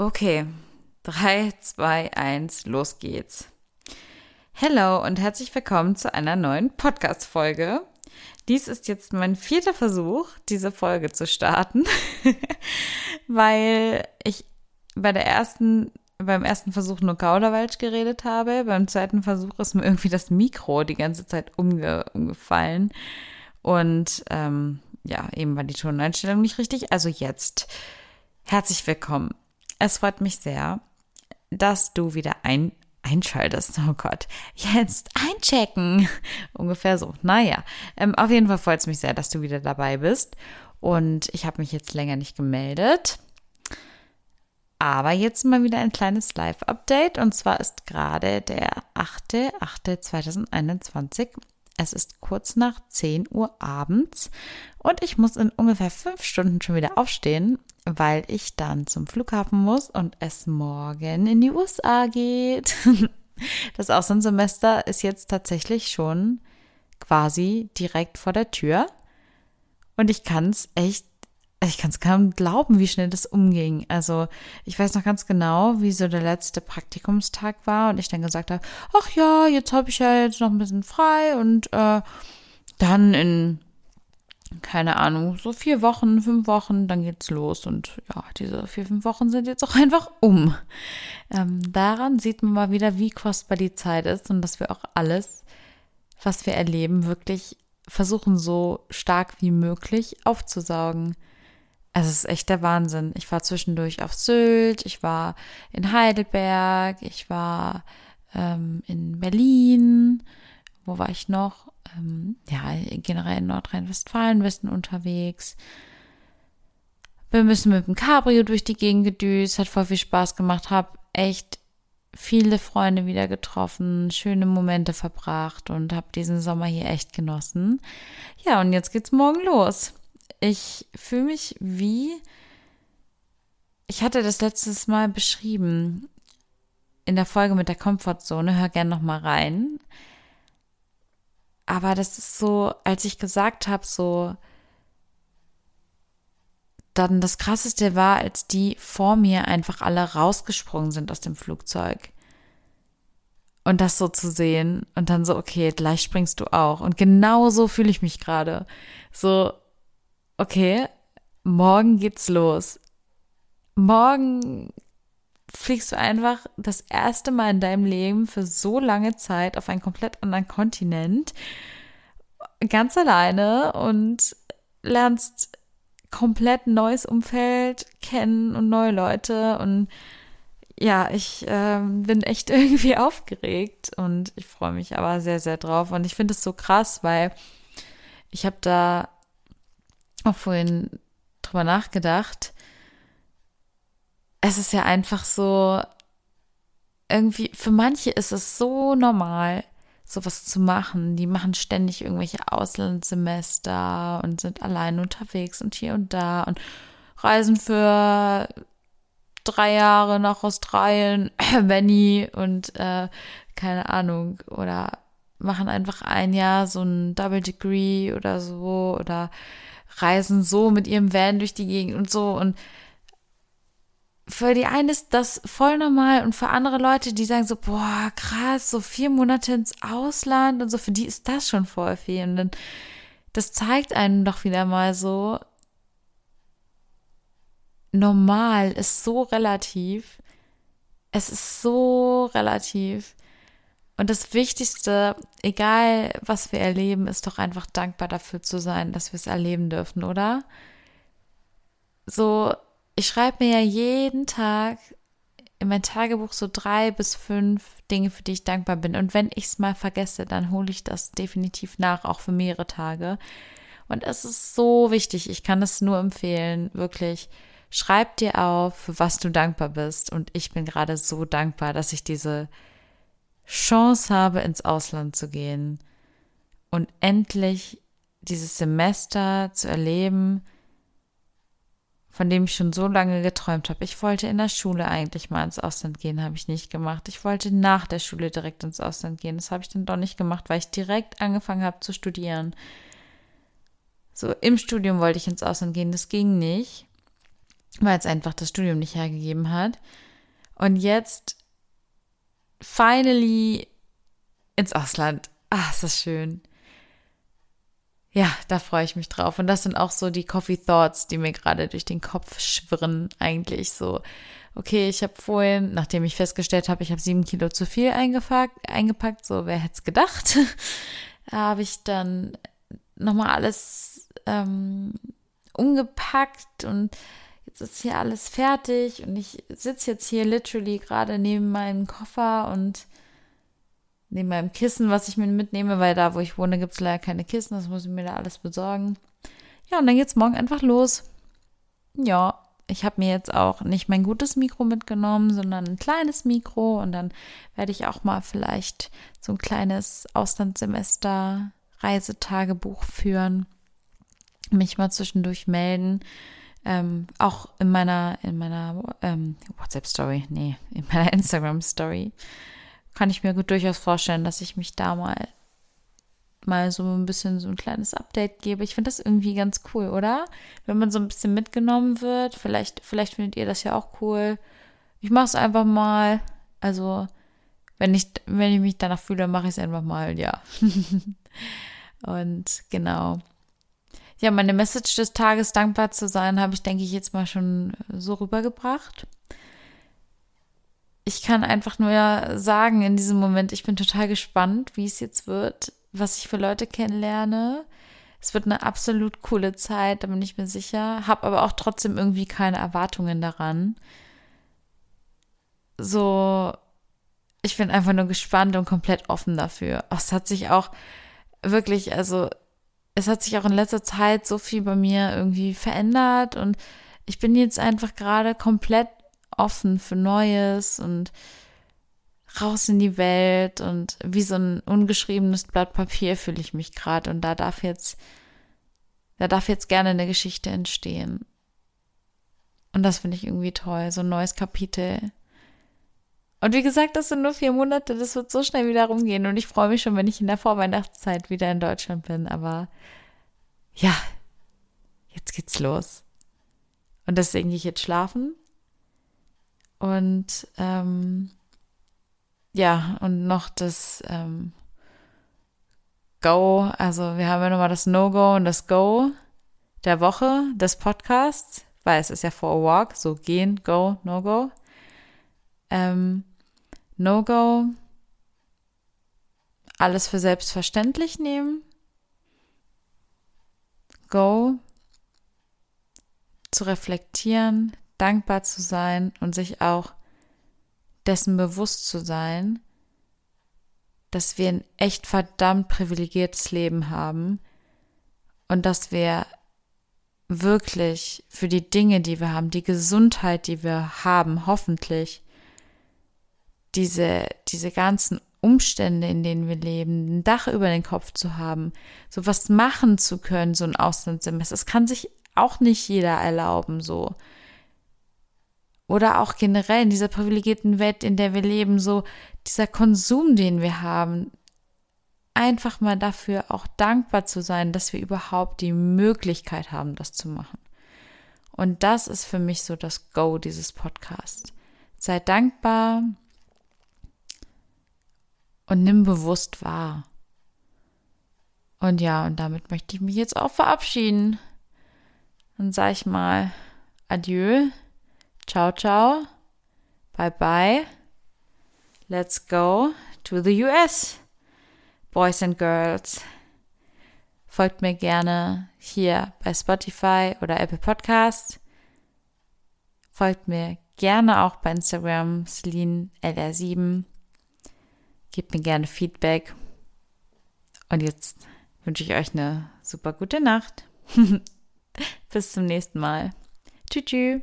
Okay, 3, 2, 1, los geht's. Hello und herzlich willkommen zu einer neuen Podcast-Folge. Dies ist jetzt mein vierter Versuch, diese Folge zu starten, weil ich bei der ersten, beim ersten Versuch nur Kauderwelsch geredet habe. Beim zweiten Versuch ist mir irgendwie das Mikro die ganze Zeit umge umgefallen. Und ähm, ja, eben war die Toneinstellung nicht richtig. Also jetzt herzlich willkommen. Es freut mich sehr, dass du wieder ein einschaltest. Oh Gott, jetzt einchecken. Ungefähr so. Naja, ähm, auf jeden Fall freut es mich sehr, dass du wieder dabei bist. Und ich habe mich jetzt länger nicht gemeldet. Aber jetzt mal wieder ein kleines Live-Update. Und zwar ist gerade der 8.8.2021 es ist kurz nach 10 Uhr abends und ich muss in ungefähr fünf Stunden schon wieder aufstehen, weil ich dann zum Flughafen muss und es morgen in die USA geht. Das Auslandssemester ist jetzt tatsächlich schon quasi direkt vor der Tür und ich kann es echt ich kann es kaum glauben, wie schnell das umging. Also ich weiß noch ganz genau, wie so der letzte Praktikumstag war und ich dann gesagt habe, ach ja, jetzt habe ich ja jetzt noch ein bisschen frei und äh, dann in keine Ahnung, so vier Wochen, fünf Wochen, dann geht's los. Und ja, diese vier, fünf Wochen sind jetzt auch einfach um. Ähm, daran sieht man mal wieder, wie kostbar die Zeit ist und dass wir auch alles, was wir erleben, wirklich versuchen, so stark wie möglich aufzusaugen. Also es ist echt der Wahnsinn. Ich war zwischendurch auf Sylt, ich war in Heidelberg, ich war ähm, in Berlin. Wo war ich noch? Ähm, ja, generell in Nordrhein-Westfalen bisschen unterwegs. Wir müssen mit dem Cabrio durch die Gegend gedüst, hat voll viel Spaß gemacht, hab echt viele Freunde wieder getroffen, schöne Momente verbracht und habe diesen Sommer hier echt genossen. Ja, und jetzt geht's morgen los ich fühle mich wie, ich hatte das letztes Mal beschrieben in der Folge mit der Komfortzone, hör gern noch mal rein. Aber das ist so, als ich gesagt habe, so, dann das krasseste war, als die vor mir einfach alle rausgesprungen sind aus dem Flugzeug. Und das so zu sehen und dann so, okay, gleich springst du auch. Und genau so fühle ich mich gerade. So, okay, morgen geht's los. Morgen fliegst du einfach das erste Mal in deinem Leben für so lange Zeit auf einen komplett anderen Kontinent, ganz alleine und lernst komplett neues Umfeld kennen und neue Leute und ja, ich äh, bin echt irgendwie aufgeregt und ich freue mich aber sehr, sehr drauf und ich finde es so krass, weil ich habe da auch vorhin drüber nachgedacht. Es ist ja einfach so, irgendwie, für manche ist es so normal, sowas zu machen. Die machen ständig irgendwelche Auslandssemester und sind allein unterwegs und hier und da und reisen für drei Jahre nach Australien, Benny und äh, keine Ahnung, oder machen einfach ein Jahr so ein Double Degree oder so oder reisen so mit ihrem Van durch die Gegend und so und für die einen ist das voll normal und für andere Leute, die sagen so, boah, krass, so vier Monate ins Ausland und so, für die ist das schon voll viel. Und dann, das zeigt einem doch wieder mal so, normal ist so relativ. Es ist so relativ. Und das Wichtigste, egal was wir erleben, ist doch einfach dankbar dafür zu sein, dass wir es erleben dürfen, oder? So, ich schreibe mir ja jeden Tag in mein Tagebuch so drei bis fünf Dinge, für die ich dankbar bin. Und wenn ich es mal vergesse, dann hole ich das definitiv nach, auch für mehrere Tage. Und es ist so wichtig. Ich kann es nur empfehlen, wirklich. Schreib dir auf, für was du dankbar bist. Und ich bin gerade so dankbar, dass ich diese Chance habe, ins Ausland zu gehen und endlich dieses Semester zu erleben, von dem ich schon so lange geträumt habe. Ich wollte in der Schule eigentlich mal ins Ausland gehen, habe ich nicht gemacht. Ich wollte nach der Schule direkt ins Ausland gehen. Das habe ich dann doch nicht gemacht, weil ich direkt angefangen habe zu studieren. So im Studium wollte ich ins Ausland gehen, das ging nicht. weil es einfach das Studium nicht hergegeben hat. Und jetzt finally ins Ausland. Ah, ist das schön. Ja, da freue ich mich drauf. Und das sind auch so die Coffee Thoughts, die mir gerade durch den Kopf schwirren, eigentlich so. Okay, ich habe vorhin, nachdem ich festgestellt habe, ich habe sieben Kilo zu viel eingepackt, so wer hätte es gedacht, habe ich dann nochmal alles ähm, umgepackt und jetzt ist hier alles fertig und ich sitze jetzt hier literally gerade neben meinem Koffer und neben meinem Kissen, was ich mir mitnehme, weil da, wo ich wohne, gibt es leider keine Kissen, das muss ich mir da alles besorgen. Ja, und dann geht's morgen einfach los. Ja, ich habe mir jetzt auch nicht mein gutes Mikro mitgenommen, sondern ein kleines Mikro und dann werde ich auch mal vielleicht so ein kleines Auslandssemester Reisetagebuch führen, mich mal zwischendurch melden. Ähm, auch in meiner, in meiner ähm, WhatsApp-Story, nee, in meiner Instagram-Story kann ich mir gut durchaus vorstellen, dass ich mich da mal mal so ein bisschen so ein kleines Update gebe. Ich finde das irgendwie ganz cool, oder? Wenn man so ein bisschen mitgenommen wird. Vielleicht, vielleicht findet ihr das ja auch cool. Ich mache es einfach mal. Also, wenn ich, wenn ich mich danach fühle, mache ich es einfach mal, ja. Und genau. Ja, meine Message des Tages, dankbar zu sein, habe ich, denke ich, jetzt mal schon so rübergebracht. Ich kann einfach nur sagen, in diesem Moment, ich bin total gespannt, wie es jetzt wird, was ich für Leute kennenlerne. Es wird eine absolut coole Zeit, da bin ich mir sicher. Habe aber auch trotzdem irgendwie keine Erwartungen daran. So, ich bin einfach nur gespannt und komplett offen dafür. Es hat sich auch wirklich, also es hat sich auch in letzter Zeit so viel bei mir irgendwie verändert und ich bin jetzt einfach gerade komplett offen für Neues und raus in die Welt und wie so ein ungeschriebenes Blatt Papier fühle ich mich gerade und da darf jetzt, da darf jetzt gerne eine Geschichte entstehen. Und das finde ich irgendwie toll, so ein neues Kapitel. Und wie gesagt, das sind nur vier Monate, das wird so schnell wieder rumgehen. Und ich freue mich schon, wenn ich in der Vorweihnachtszeit wieder in Deutschland bin, aber ja, jetzt geht's los. Und deswegen gehe ich jetzt schlafen. Und ähm, ja, und noch das ähm, Go, also wir haben ja nochmal das No-Go und das Go der Woche des Podcasts, weil es ist ja for a walk, so gehen, go, no-go. Ähm, No-Go, alles für selbstverständlich nehmen. Go, zu reflektieren, dankbar zu sein und sich auch dessen bewusst zu sein, dass wir ein echt verdammt privilegiertes Leben haben und dass wir wirklich für die Dinge, die wir haben, die Gesundheit, die wir haben, hoffentlich, diese, diese ganzen Umstände, in denen wir leben, ein Dach über den Kopf zu haben, so was machen zu können, so ein Auslandssemester, das kann sich auch nicht jeder erlauben, so oder auch generell in dieser privilegierten Welt, in der wir leben, so dieser Konsum, den wir haben, einfach mal dafür auch dankbar zu sein, dass wir überhaupt die Möglichkeit haben, das zu machen. Und das ist für mich so das Go dieses Podcasts. Sei dankbar und nimm bewusst wahr. Und ja, und damit möchte ich mich jetzt auch verabschieden. Dann sage ich mal Adieu. Ciao, ciao. Bye, bye. Let's go to the US. Boys and Girls. Folgt mir gerne hier bei Spotify oder Apple Podcast. Folgt mir gerne auch bei Instagram Celine LR7. Gebt mir gerne Feedback. Und jetzt wünsche ich euch eine super gute Nacht. Bis zum nächsten Mal. Tschüss.